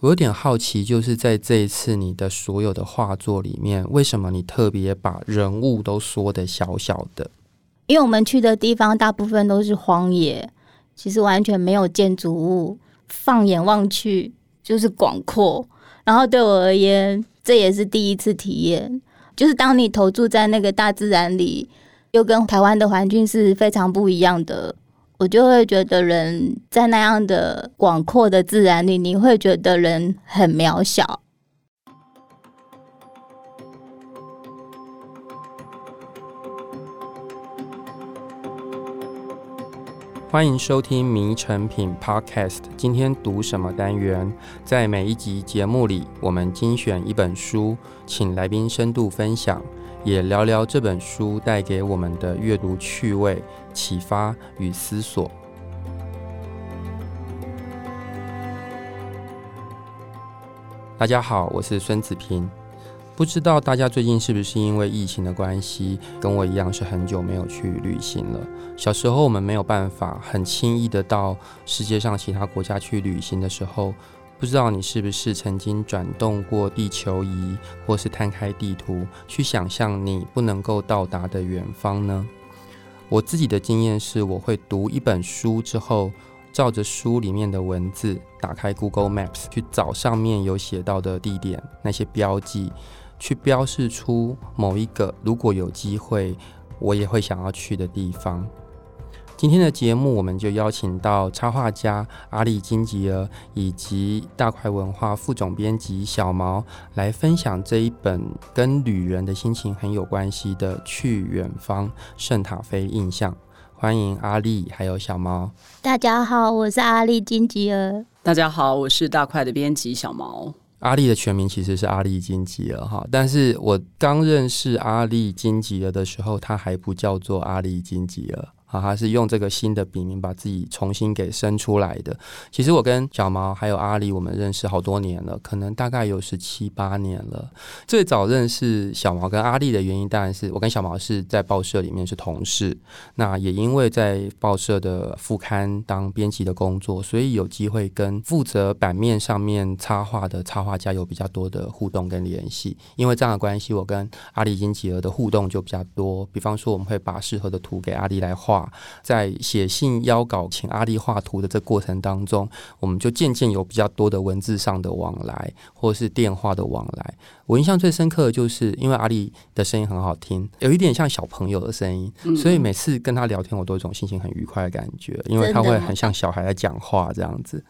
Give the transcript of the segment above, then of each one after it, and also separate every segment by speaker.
Speaker 1: 我有点好奇，就是在这一次你的所有的画作里面，为什么你特别把人物都缩得小小的？
Speaker 2: 因为我们去的地方大部分都是荒野，其实完全没有建筑物，放眼望去就是广阔。然后对我而言，这也是第一次体验，就是当你投注在那个大自然里，又跟台湾的环境是非常不一样的。我就会觉得人在那样的广阔的自然里，你会觉得人很渺小。
Speaker 1: 欢迎收听《迷成品 Podcast》。今天读什么单元？在每一集节目里，我们精选一本书，请来宾深度分享。也聊聊这本书带给我们的阅读趣味、启发与思索。大家好，我是孙子平。不知道大家最近是不是因为疫情的关系，跟我一样是很久没有去旅行了。小时候我们没有办法很轻易的到世界上其他国家去旅行的时候。不知道你是不是曾经转动过地球仪，或是摊开地图去想象你不能够到达的远方呢？我自己的经验是，我会读一本书之后，照着书里面的文字，打开 Google Maps 去找上面有写到的地点，那些标记，去标示出某一个如果有机会，我也会想要去的地方。今天的节目，我们就邀请到插画家阿丽金吉尔以及大块文化副总编辑小毛来分享这一本跟旅人的心情很有关系的《去远方：圣塔菲印象》。欢迎阿丽还有小毛。
Speaker 2: 大家好，我是阿丽金吉尔。
Speaker 3: 大家好，我是大块的编辑小毛。
Speaker 1: 阿丽的全名其实是阿丽金吉尔哈，但是我刚认识阿丽金吉尔的时候，他还不叫做阿丽金吉儿。啊，他是用这个新的笔名把自己重新给生出来的。其实我跟小毛还有阿丽，我们认识好多年了，可能大概有十七八年了。最早认识小毛跟阿丽的原因，当然是我跟小毛是在报社里面是同事。那也因为在报社的副刊当编辑的工作，所以有机会跟负责版面上面插画的插画家有比较多的互动跟联系。因为这样的关系，我跟阿丽金吉儿的互动就比较多。比方说，我们会把适合的图给阿丽来画。在写信邀稿请阿丽画图的这过程当中，我们就渐渐有比较多的文字上的往来，或是电话的往来。我印象最深刻的就是，因为阿丽的声音很好听，有一点像小朋友的声音，所以每次跟他聊天，我都有一种心情很愉快的感觉，因为他会很像小孩在讲话这样子，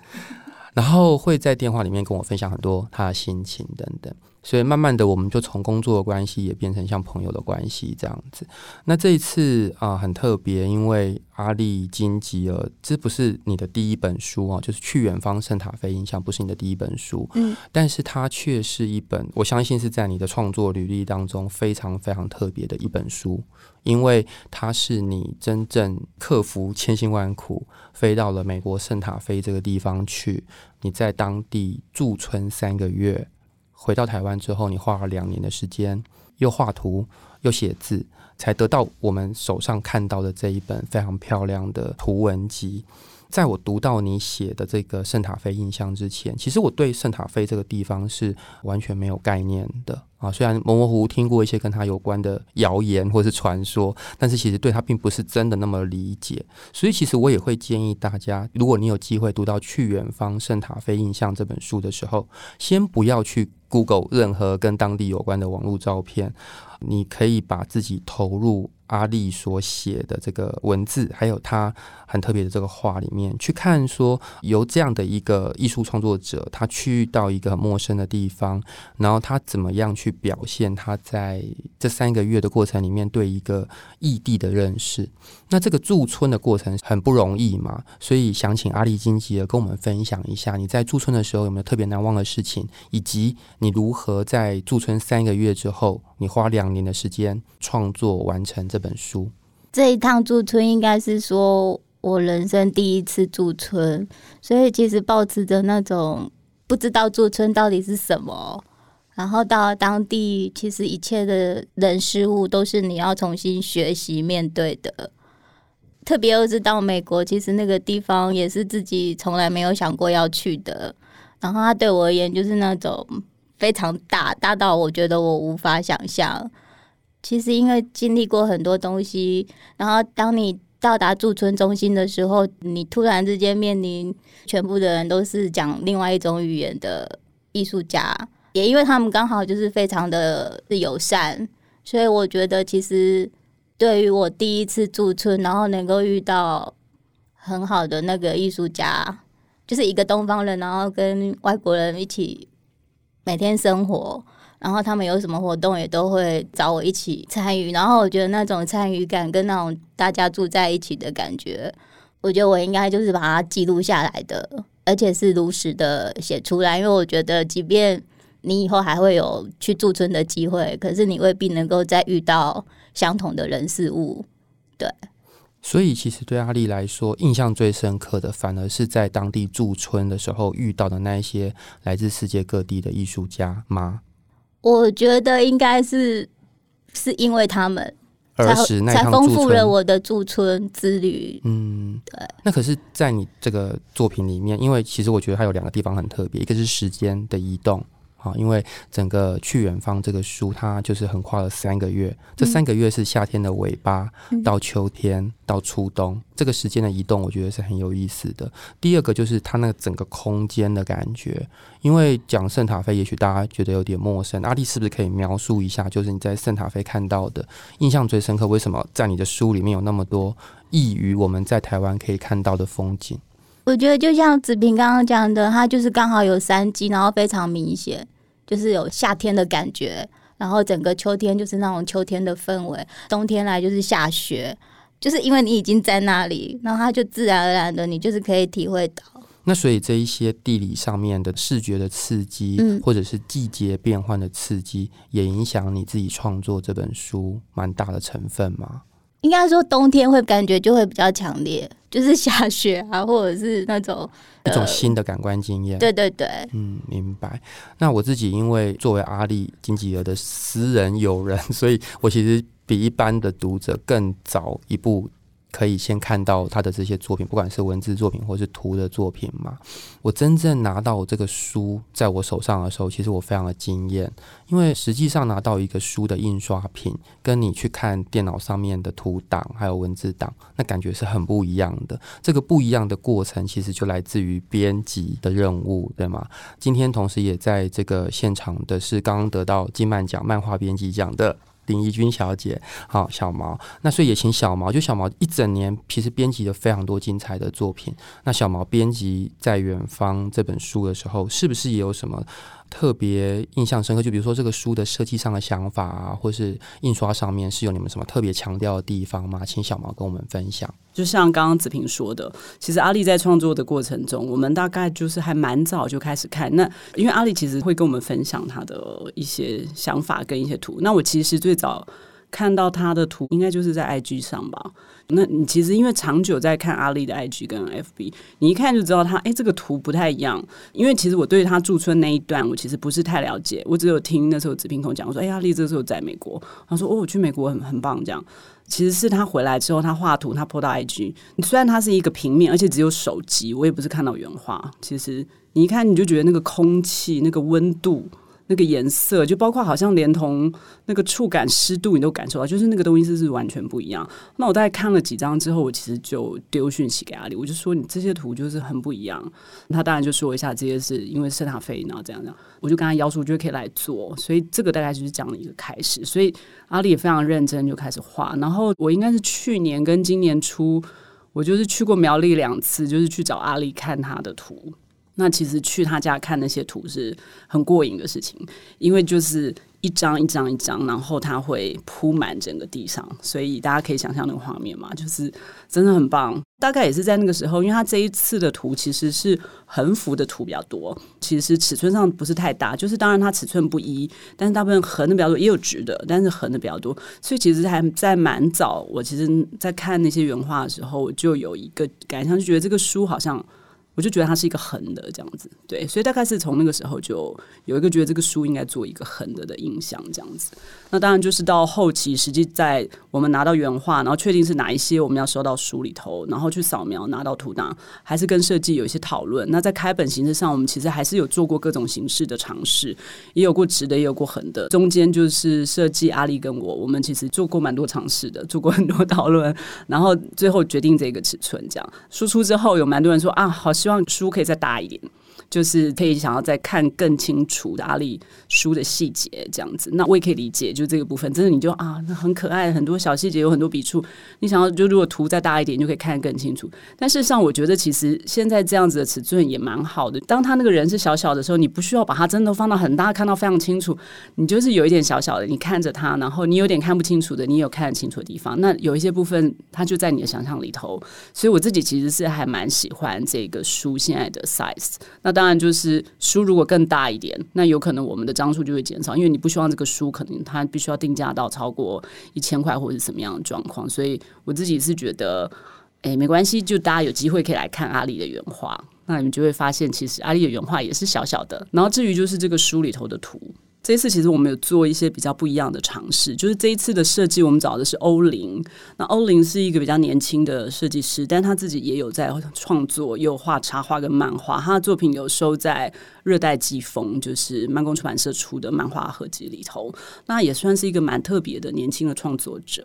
Speaker 1: 然后会在电话里面跟我分享很多他的心情等等。所以慢慢的，我们就从工作的关系也变成像朋友的关系这样子。那这一次啊，很特别，因为阿丽金吉尔，这不是你的第一本书啊，就是去远方圣塔菲印象不是你的第一本书，嗯，但是它却是一本，我相信是在你的创作履历当中非常非常特别的一本书，因为它是你真正克服千辛万苦，飞到了美国圣塔菲这个地方去，你在当地驻村三个月。回到台湾之后，你花了两年的时间，又画图又写字，才得到我们手上看到的这一本非常漂亮的图文集。在我读到你写的这个圣塔菲印象之前，其实我对圣塔菲这个地方是完全没有概念的啊。虽然模模糊糊听过一些跟他有关的谣言或是传说，但是其实对他并不是真的那么理解。所以，其实我也会建议大家，如果你有机会读到《去远方：圣塔菲印象》这本书的时候，先不要去 Google 任何跟当地有关的网络照片，你可以把自己投入。阿丽所写的这个文字，还有他很特别的这个画里面，去看说由这样的一个艺术创作者，他去到一个陌生的地方，然后他怎么样去表现他在这三个月的过程里面对一个异地的认识。那这个驻村的过程很不容易嘛，所以想请阿丽金吉儿跟我们分享一下，你在驻村的时候有没有特别难忘的事情，以及你如何在驻村三个月之后，你花两年的时间创作完成这本书。
Speaker 2: 这一趟驻村应该是说我人生第一次驻村，所以其实抱持着那种不知道驻村到底是什么，然后到当地，其实一切的人事物都是你要重新学习面对的。特别又是到美国，其实那个地方也是自己从来没有想过要去的。然后它对我而言就是那种非常大，大到我觉得我无法想象。其实因为经历过很多东西，然后当你到达驻村中心的时候，你突然之间面临全部的人都是讲另外一种语言的艺术家，也因为他们刚好就是非常的友善，所以我觉得其实对于我第一次驻村，然后能够遇到很好的那个艺术家，就是一个东方人，然后跟外国人一起每天生活。然后他们有什么活动也都会找我一起参与，然后我觉得那种参与感跟那种大家住在一起的感觉，我觉得我应该就是把它记录下来的，而且是如实的写出来，因为我觉得即便你以后还会有去驻村的机会，可是你未必能够再遇到相同的人事物，对。
Speaker 1: 所以其实对阿丽来说，印象最深刻的反而是在当地驻村的时候遇到的那一些来自世界各地的艺术家吗？
Speaker 2: 我觉得应该是是因为他们
Speaker 1: 才
Speaker 2: 才丰富了我的驻村之旅。
Speaker 1: 嗯，
Speaker 2: 对。
Speaker 1: 那可是，在你这个作品里面，因为其实我觉得它有两个地方很特别，一个是时间的移动。好，因为整个去远方这个书，它就是横跨了三个月。这三个月是夏天的尾巴到秋天到初冬，这个时间的移动，我觉得是很有意思的。第二个就是它那个整个空间的感觉，因为讲圣塔菲，也许大家觉得有点陌生。阿丽是不是可以描述一下，就是你在圣塔菲看到的印象最深刻？为什么在你的书里面有那么多异于我们在台湾可以看到的风景？
Speaker 2: 我觉得就像子平刚刚讲的，它就是刚好有三季，然后非常明显，就是有夏天的感觉，然后整个秋天就是那种秋天的氛围，冬天来就是下雪，就是因为你已经在那里，然后它就自然而然的，你就是可以体会到。
Speaker 1: 那所以这一些地理上面的视觉的刺激，
Speaker 2: 嗯，
Speaker 1: 或者是季节变换的刺激，也影响你自己创作这本书蛮大的成分吗？
Speaker 2: 应该说冬天会感觉就会比较强烈，就是下雪啊，或者是那种
Speaker 1: 一种新的感官经验。
Speaker 2: 对对对，
Speaker 1: 嗯，明白。那我自己因为作为阿力金吉尔的私人友人，所以我其实比一般的读者更早一步。可以先看到他的这些作品，不管是文字作品或是图的作品嘛。我真正拿到这个书在我手上的时候，其实我非常的惊艳，因为实际上拿到一个书的印刷品，跟你去看电脑上面的图档还有文字档，那感觉是很不一样的。这个不一样的过程，其实就来自于编辑的任务，对吗？今天同时也在这个现场的是刚刚得到金漫奖漫画编辑奖的。林怡君小姐，好，小毛，那所以也请小毛，就小毛一整年其实编辑了非常多精彩的作品。那小毛编辑在远方这本书的时候，是不是也有什么特别印象深刻？就比如说这个书的设计上的想法啊，或是印刷上面是有你们什么特别强调的地方吗？请小毛跟我们分享。
Speaker 3: 就像刚刚子平说的，其实阿丽在创作的过程中，我们大概就是还蛮早就开始看。那因为阿丽其实会跟我们分享她的一些想法跟一些图。那我其实最早看到他的图，应该就是在 IG 上吧。那你其实因为长久在看阿丽的 IG 跟 FB，你一看就知道他，哎，这个图不太一样。因为其实我对他驻村那一段，我其实不是太了解，我只有听那时候子平跟我讲，我说，哎，阿丽这时候在美国，他说，哦，我去美国很很棒，这样。其实是他回来之后，他画图，他 po 到 IG。虽然他是一个平面，而且只有手机，我也不是看到原画。其实你一看，你就觉得那个空气、那个温度。那个颜色，就包括好像连同那个触感、湿度，你都感受到，就是那个东西是是完全不一样。那我大概看了几张之后，我其实就丢讯息给阿丽，我就说你这些图就是很不一样。他当然就说一下这些是因为圣塔菲，然后这样这样，我就跟他要求，我觉得可以来做。所以这个大概就是这样的一个开始。所以阿丽也非常认真，就开始画。然后我应该是去年跟今年初，我就是去过苗栗两次，就是去找阿丽看他的图。那其实去他家看那些图是很过瘾的事情，因为就是一张一张一张，然后他会铺满整个地上，所以大家可以想象那个画面嘛，就是真的很棒。大概也是在那个时候，因为他这一次的图其实是横幅的图比较多，其实尺寸上不是太大，就是当然它尺寸不一，但是大部分横的比较多，也有直的，但是横的比较多，所以其实还在蛮早。我其实，在看那些原画的时候，我就有一个感想，就觉得这个书好像。我就觉得它是一个横的这样子，对，所以大概是从那个时候就有一个觉得这个书应该做一个横的的印象这样子。那当然就是到后期，实际在我们拿到原画，然后确定是哪一些我们要收到书里头，然后去扫描拿到图档，还是跟设计有一些讨论。那在开本形式上，我们其实还是有做过各种形式的尝试，也有过直的，也有过横的。中间就是设计阿丽跟我，我们其实做过蛮多尝试的，做过很多 讨论，然后最后决定这个尺寸。这样输出之后，有蛮多人说啊，好希望希望书可以再大一点。就是可以想要再看更清楚的阿里书的细节这样子，那我也可以理解，就这个部分真的你就啊，那很可爱，很多小细节有很多笔触，你想要就如果图再大一点，就可以看得更清楚。但事实上，我觉得其实现在这样子的尺寸也蛮好的。当他那个人是小小的时候，你不需要把它真的放到很大，看到非常清楚。你就是有一点小小的，你看着他，然后你有点看不清楚的，你有看得清楚的地方。那有一些部分，它就在你的想象里头。所以我自己其实是还蛮喜欢这个书现在的 size。那当然，就是书如果更大一点，那有可能我们的张数就会减少，因为你不希望这个书可能它必须要定价到超过一千块或者是什么样的状况。所以我自己是觉得，哎，没关系，就大家有机会可以来看阿里的原画，那你们就会发现，其实阿里的原画也是小小的。然后至于就是这个书里头的图。这一次其实我们有做一些比较不一样的尝试，就是这一次的设计，我们找的是欧林。那欧林是一个比较年轻的设计师，但他自己也有在创作，有画插画跟漫画。他的作品有收在《热带季风》，就是慢工出版社出的漫画合集里头。那也算是一个蛮特别的年轻的创作者。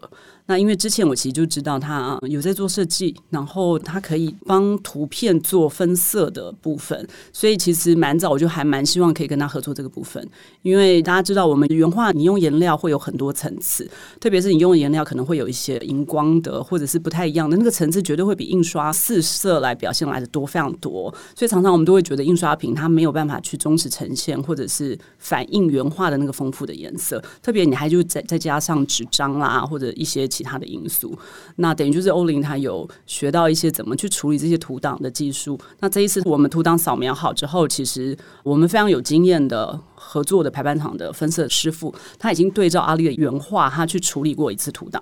Speaker 3: 那因为之前我其实就知道他有在做设计，然后他可以帮图片做分色的部分，所以其实蛮早我就还蛮希望可以跟他合作这个部分，因为。大家知道，我们原画你用颜料会有很多层次，特别是你用颜料可能会有一些荧光的，或者是不太一样的那个层次，绝对会比印刷四色来表现来的多非常多。所以常常我们都会觉得印刷品它没有办法去忠实呈现，或者是反映原画的那个丰富的颜色。特别你还就再再加上纸张啦，或者一些其他的因素，那等于就是欧林他有学到一些怎么去处理这些图档的技术。那这一次我们图档扫描好之后，其实我们非常有经验的。合作的排版厂的分色师傅，他已经对照阿丽的原画，他去处理过一次图档。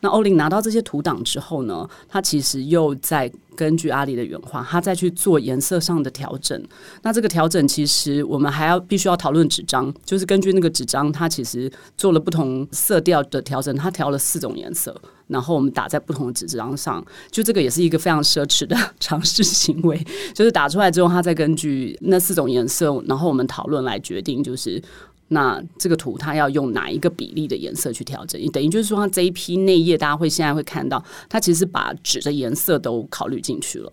Speaker 3: 那欧林拿到这些图档之后呢，他其实又在根据阿丽的原画，他再去做颜色上的调整。那这个调整其实我们还要必须要讨论纸张，就是根据那个纸张，他其实做了不同色调的调整，他调了四种颜色，然后我们打在不同的纸张上。就这个也是一个非常奢侈的 尝试行为，就是打出来之后，他再根据那四种颜色，然后我们讨论来决定，就是。那这个图它要用哪一个比例的颜色去调整？等于就是说，它这一批内页大家会现在会看到，它其实把纸的颜色都考虑进去了。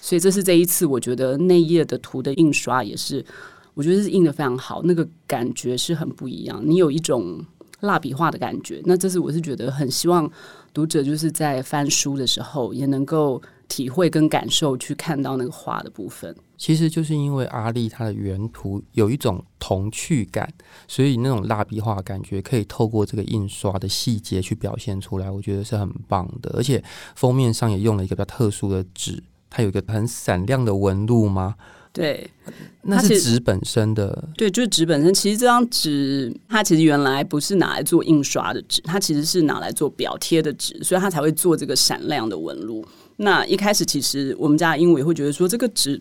Speaker 3: 所以这是这一次我觉得内页的图的印刷也是，我觉得是印得非常好，那个感觉是很不一样。你有一种蜡笔画的感觉。那这是我是觉得很希望读者就是在翻书的时候也能够体会跟感受去看到那个画的部分。
Speaker 1: 其实就是因为阿丽她的原图有一种童趣感，所以那种蜡笔画感觉可以透过这个印刷的细节去表现出来，我觉得是很棒的。而且封面上也用了一个比较特殊的纸，它有一个很闪亮的纹路吗？
Speaker 3: 对，
Speaker 1: 那是纸本身的。
Speaker 3: 对，就是纸本身。其实这张纸它其实原来不是拿来做印刷的纸，它其实是拿来做表贴的纸，所以它才会做这个闪亮的纹路。那一开始其实我们家的鹦鹉也会觉得说这个纸。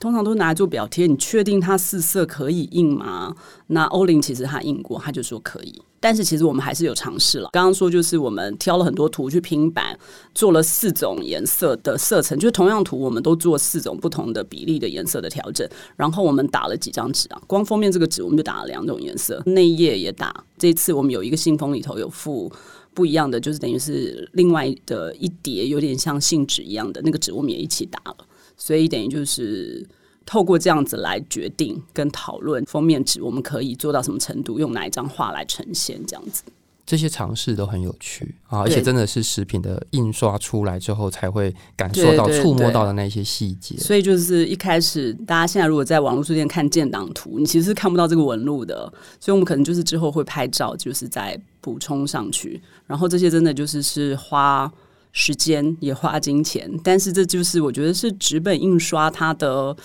Speaker 3: 通常都拿来做表贴，你确定它四色可以印吗？那欧林其实他印过，他就说可以。但是其实我们还是有尝试了。刚刚说就是我们挑了很多图去拼版，做了四种颜色的色层，就是同样图我们都做四种不同的比例的颜色的调整。然后我们打了几张纸啊，光封面这个纸我们就打了两种颜色，内页也打。这次我们有一个信封里头有附不一样的，就是等于是另外的一叠有点像信纸一样的那个纸，我们也一起打了。所以等于就是透过这样子来决定跟讨论封面纸，我们可以做到什么程度，用哪一张画来呈现这样子。
Speaker 1: 这些尝试都很有趣啊，而且真的是食品的印刷出来之后才会感受到、触摸到的那些细节。
Speaker 3: 所以就是一开始，大家现在如果在网络书店看建档图，你其实是看不到这个纹路的。所以我们可能就是之后会拍照，就是再补充上去。然后这些真的就是是花。时间也花金钱，但是这就是我觉得是纸本印刷它的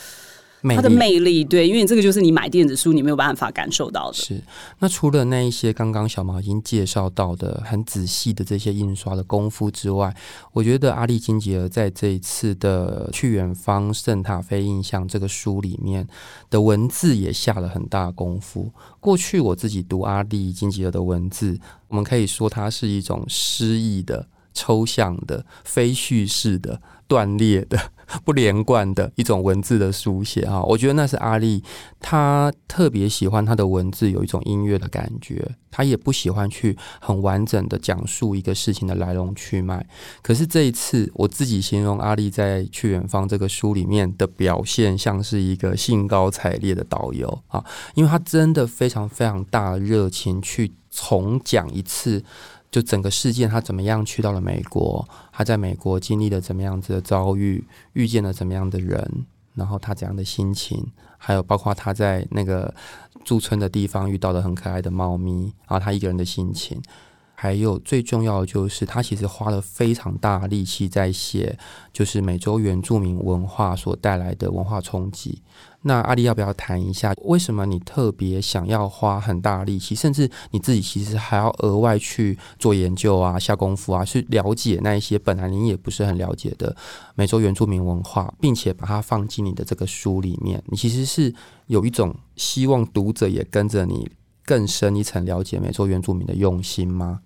Speaker 3: 它的魅力，对，因为这个就是你买电子书你没有办法感受到的。
Speaker 1: 是，那除了那一些刚刚小毛已经介绍到的很仔细的这些印刷的功夫之外，我觉得阿力金吉尔在这一次的《去远方圣塔菲印象》这个书里面的文字也下了很大功夫。过去我自己读阿力金吉尔的文字，我们可以说它是一种诗意的、抽象的、非叙事的、断裂的。不连贯的一种文字的书写啊，我觉得那是阿力，他特别喜欢他的文字有一种音乐的感觉，他也不喜欢去很完整的讲述一个事情的来龙去脉。可是这一次，我自己形容阿力在《去远方》这个书里面的表现，像是一个兴高采烈的导游啊，因为他真的非常非常大的热情去重讲一次。就整个事件，他怎么样去到了美国？他在美国经历了怎么样子的遭遇？遇见了怎么样的人？然后他怎样的心情？还有包括他在那个驻村的地方遇到的很可爱的猫咪，然后他一个人的心情。还有最重要的就是，他其实花了非常大力气在写，就是美洲原住民文化所带来的文化冲击。那阿力要不要谈一下，为什么你特别想要花很大力气，甚至你自己其实还要额外去做研究啊、下功夫啊，去了解那一些本来你也不是很了解的美洲原住民文化，并且把它放进你的这个书里面？你其实是有一种希望读者也跟着你更深一层了解美洲原住民的用心吗？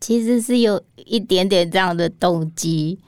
Speaker 2: 其实是有一点点这样的动机，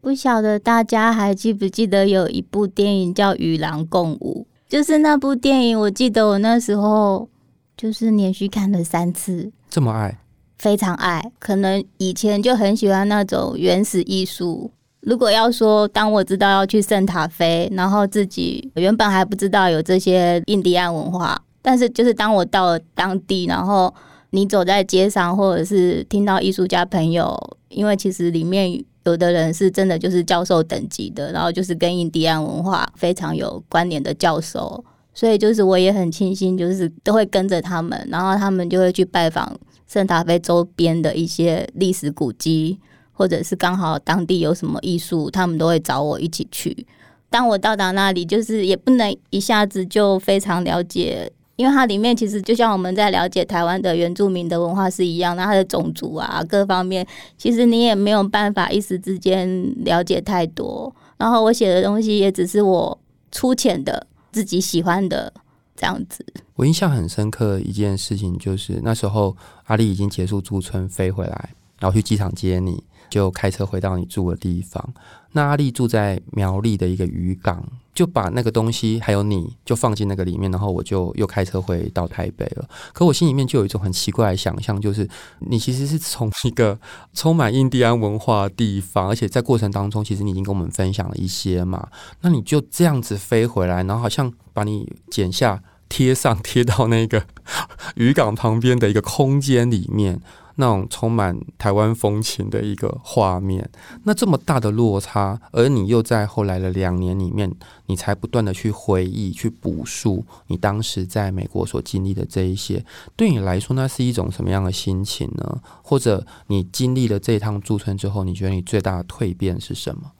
Speaker 2: 不晓得大家还记不记得有一部电影叫《与狼共舞》，就是那部电影，我记得我那时候就是连续看了三次，
Speaker 1: 这么爱，
Speaker 2: 非常爱。可能以前就很喜欢那种原始艺术。如果要说，当我知道要去圣塔菲，然后自己原本还不知道有这些印第安文化，但是就是当我到了当地，然后。你走在街上，或者是听到艺术家朋友，因为其实里面有的人是真的就是教授等级的，然后就是跟印第安文化非常有关联的教授，所以就是我也很庆幸，就是都会跟着他们，然后他们就会去拜访圣塔菲周边的一些历史古迹，或者是刚好当地有什么艺术，他们都会找我一起去。当我到达那里，就是也不能一下子就非常了解。因为它里面其实就像我们在了解台湾的原住民的文化是一样，那它的种族啊各方面，其实你也没有办法一时之间了解太多。然后我写的东西也只是我粗浅的自己喜欢的这样子。
Speaker 1: 我印象很深刻一件事情就是那时候阿丽已经结束驻村飞回来，然后去机场接你，就开车回到你住的地方。那阿丽住在苗栗的一个渔港，就把那个东西还有你就放进那个里面，然后我就又开车回到台北了。可我心里面就有一种很奇怪的想象，就是你其实是从一个充满印第安文化的地方，而且在过程当中，其实你已经跟我们分享了一些嘛。那你就这样子飞回来，然后好像把你剪下贴上贴到那个 渔港旁边的一个空间里面。那种充满台湾风情的一个画面，那这么大的落差，而你又在后来的两年里面，你才不断的去回忆、去补述你当时在美国所经历的这一些，对你来说，那是一种什么样的心情呢？或者你经历了这一趟驻村之后，你觉得你最大的蜕变是什么？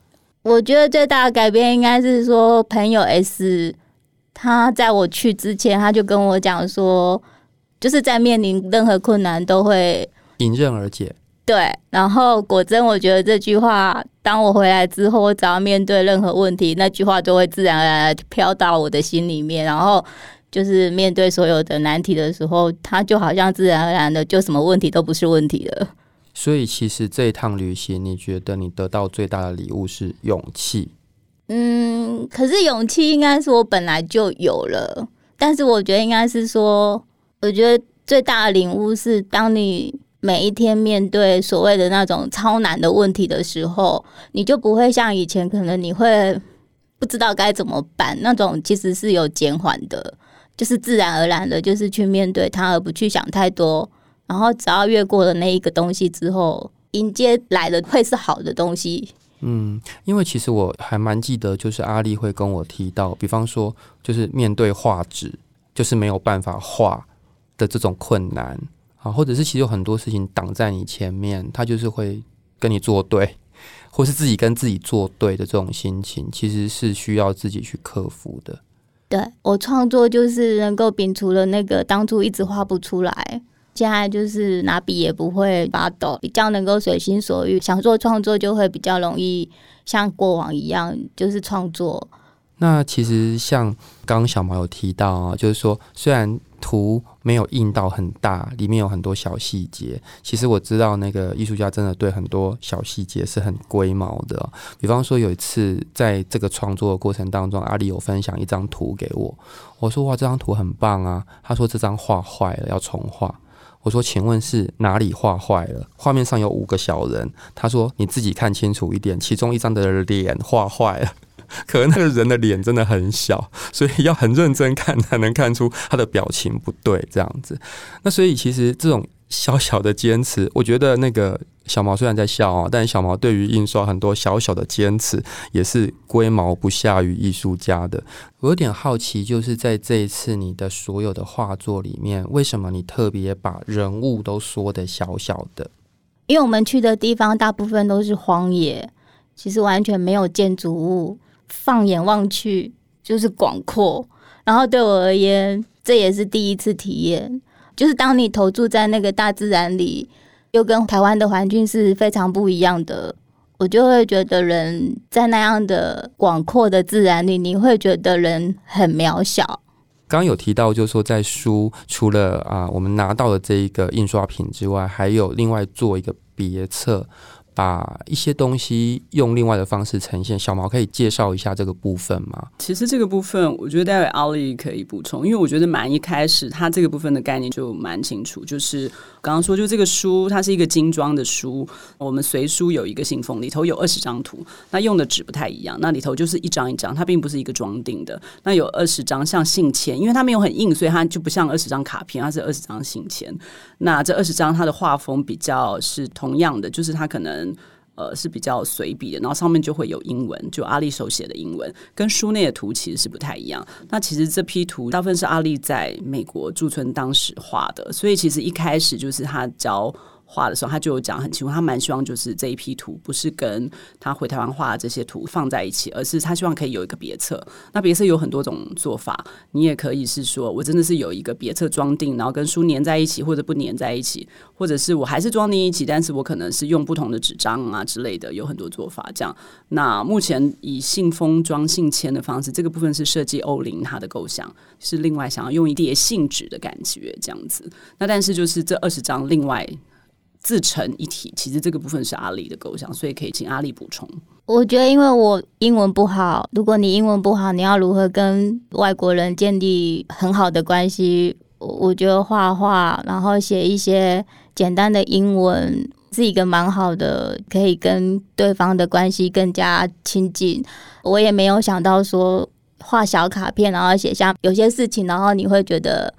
Speaker 2: 我觉得最大的改变应该是说，朋友 S 他在我去之前，他就跟我讲说，就是在面临任何困难都会。
Speaker 1: 迎刃而解，
Speaker 2: 对。然后果真，我觉得这句话，当我回来之后，我只要面对任何问题，那句话就会自然而然飘到我的心里面。然后就是面对所有的难题的时候，它就好像自然而然的，就什么问题都不是问题了。
Speaker 1: 所以，其实这一趟旅行，你觉得你得到最大的礼物是勇气？
Speaker 2: 嗯，可是勇气应该是我本来就有了，但是我觉得应该是说，我觉得最大的领悟是当你。每一天面对所谓的那种超难的问题的时候，你就不会像以前，可能你会不知道该怎么办。那种其实是有减缓的，就是自然而然的，就是去面对它，而不去想太多。然后只要越过了那一个东西之后，迎接来的会是好的东西。
Speaker 1: 嗯，因为其实我还蛮记得，就是阿力会跟我提到，比方说，就是面对画纸，就是没有办法画的这种困难。啊，或者是其实有很多事情挡在你前面，他就是会跟你作对，或是自己跟自己作对的这种心情，其实是需要自己去克服的。
Speaker 2: 对，我创作就是能够摒除了那个当初一直画不出来，现在就是拿笔也不会发抖，比较能够随心所欲，想做创作就会比较容易像过往一样，就是创作。
Speaker 1: 那其实像刚刚小毛有提到啊，就是说虽然图没有印到很大，里面有很多小细节。其实我知道那个艺术家真的对很多小细节是很龟毛的。比方说有一次在这个创作的过程当中，阿里有分享一张图给我，我说哇，这张图很棒啊。他说这张画坏了，要重画。我说请问是哪里画坏了？画面上有五个小人。他说你自己看清楚一点，其中一张的脸画坏了。可能那个人的脸真的很小，所以要很认真看才能看出他的表情不对，这样子。那所以其实这种小小的坚持，我觉得那个小毛虽然在笑啊，但小毛对于印刷很多小小的坚持也是龟毛不下于艺术家的。我有点好奇，就是在这一次你的所有的画作里面，为什么你特别把人物都缩得小小的？
Speaker 2: 因为我们去的地方大部分都是荒野，其实完全没有建筑物。放眼望去就是广阔，然后对我而言，这也是第一次体验。就是当你投注在那个大自然里，又跟台湾的环境是非常不一样的，我就会觉得人在那样的广阔的自然里，你会觉得人很渺小。
Speaker 1: 刚有提到，就是说在书除了啊，我们拿到的这一个印刷品之外，还有另外做一个别册。把一些东西用另外的方式呈现，小毛可以介绍一下这个部分吗？
Speaker 3: 其实这个部分，我觉得待会阿力可以补充，因为我觉得蛮一开始他这个部分的概念就蛮清楚，就是刚刚说，就这个书它是一个精装的书，我们随书有一个信封，里头有二十张图，那用的纸不太一样，那里头就是一张一张，它并不是一个装订的，那有二十张像信签，因为它没有很硬，所以它就不像二十张卡片，它是二十张信签。那这二十张它的画风比较是同样的，就是它可能。呃，是比较随笔的，然后上面就会有英文，就阿力手写的英文，跟书内的图其实是不太一样。那其实这批图大部分是阿力在美国驻村当时画的，所以其实一开始就是他教。画的时候，他就有讲很清楚，他蛮希望就是这一批图不是跟他回台湾画的这些图放在一起，而是他希望可以有一个别册。那别册有很多种做法，你也可以是说我真的是有一个别册装订，然后跟书粘在一起，或者不粘在一起，或者是我还是装订一起，但是我可能是用不同的纸张啊之类的，有很多做法。这样，那目前以信封装信签的方式，这个部分是设计欧林他的构想，是另外想要用一叠信纸的感觉这样子。那但是就是这二十张另外。自成一体，其实这个部分是阿力的构想，所以可以请阿力补充。
Speaker 2: 我觉得，因为我英文不好，如果你英文不好，你要如何跟外国人建立很好的关系？我觉得画画，然后写一些简单的英文，是一个蛮好的，可以跟对方的关系更加亲近。我也没有想到说画小卡片，然后写下有些事情，然后你会觉得。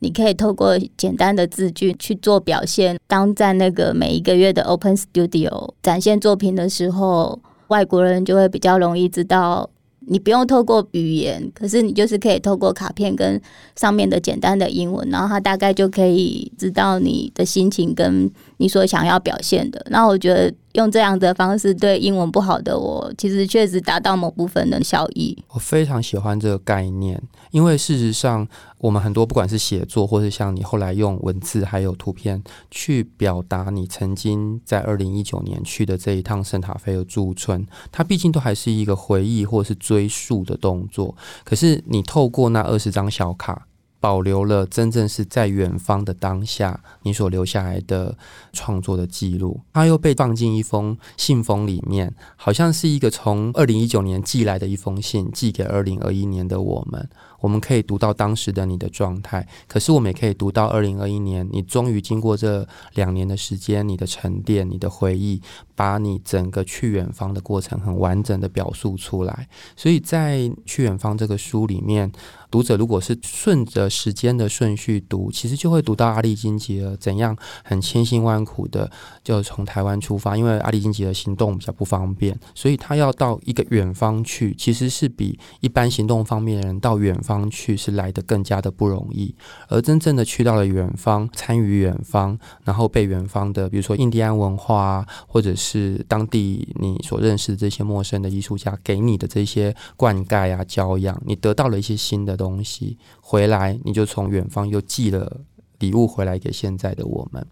Speaker 2: 你可以透过简单的字句去做表现。当在那个每一个月的 Open Studio 展现作品的时候，外国人就会比较容易知道。你不用透过语言，可是你就是可以透过卡片跟上面的简单的英文，然后他大概就可以知道你的心情跟你所想要表现的。那我觉得。用这样的方式对英文不好的我，其实确实达到某部分的效益。
Speaker 1: 我非常喜欢这个概念，因为事实上，我们很多不管是写作，或是像你后来用文字还有图片去表达你曾经在二零一九年去的这一趟圣塔菲的驻村，它毕竟都还是一个回忆或是追溯的动作。可是你透过那二十张小卡。保留了真正是在远方的当下，你所留下来的创作的记录，它又被放进一封信封里面，好像是一个从二零一九年寄来的一封信，寄给二零二一年的我们。我们可以读到当时的你的状态，可是我们也可以读到二零二一年，你终于经过这两年的时间，你的沉淀，你的回忆，把你整个去远方的过程很完整的表述出来。所以在去远方这个书里面，读者如果是顺着时间的顺序读，其实就会读到阿力金吉尔怎样很千辛万苦的就从台湾出发，因为阿力金吉尔行动比较不方便，所以他要到一个远方去，其实是比一般行动方面的人到远方去是来得更加的不容易。而真正的去到了远方，参与远方，然后被远方的，比如说印第安文化啊，或者是当地你所认识的这些陌生的艺术家给你的这些灌溉啊、教养，你得到了一些新的东西回来，你就从远方又寄了礼物回来给现在的我们。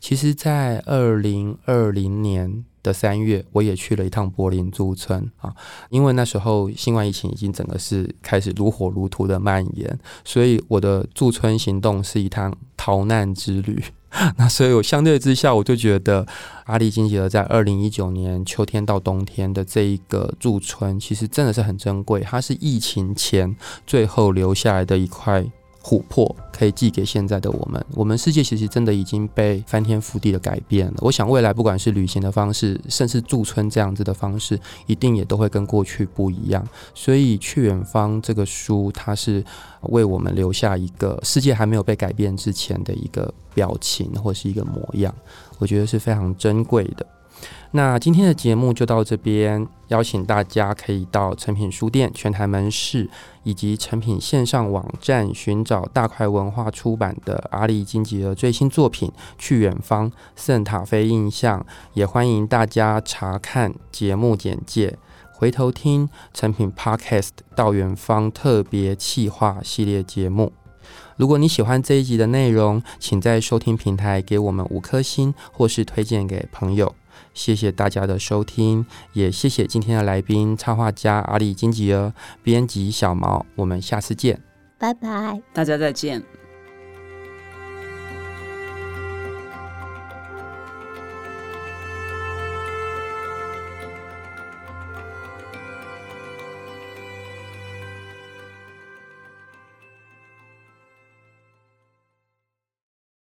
Speaker 1: 其实，在二零二零年的三月，我也去了一趟柏林驻村啊，因为那时候新冠疫情已经整个是开始如火如荼的蔓延，所以我的驻村行动是一趟逃难之旅。那所以我相对之下，我就觉得阿里金吉尔在二零一九年秋天到冬天的这一个驻村，其实真的是很珍贵，它是疫情前最后留下来的一块。琥珀可以寄给现在的我们，我们世界其实真的已经被翻天覆地的改变了。我想未来不管是旅行的方式，甚至驻村这样子的方式，一定也都会跟过去不一样。所以去远方这个书，它是为我们留下一个世界还没有被改变之前的一个表情或是一个模样，我觉得是非常珍贵的。那今天的节目就到这边，邀请大家可以到诚品书店全台门市以及诚品线上网站寻找大块文化出版的阿里金吉的最新作品《去远方：圣塔菲印象》，也欢迎大家查看节目简介，回头听诚品 Podcast 到远方特别企划系列节目。如果你喜欢这一集的内容，请在收听平台给我们五颗星，或是推荐给朋友。谢谢大家的收听，也谢谢今天的来宾插画家阿里金吉尔，编辑小毛，我们下次见，
Speaker 2: 拜拜，
Speaker 3: 大家再见。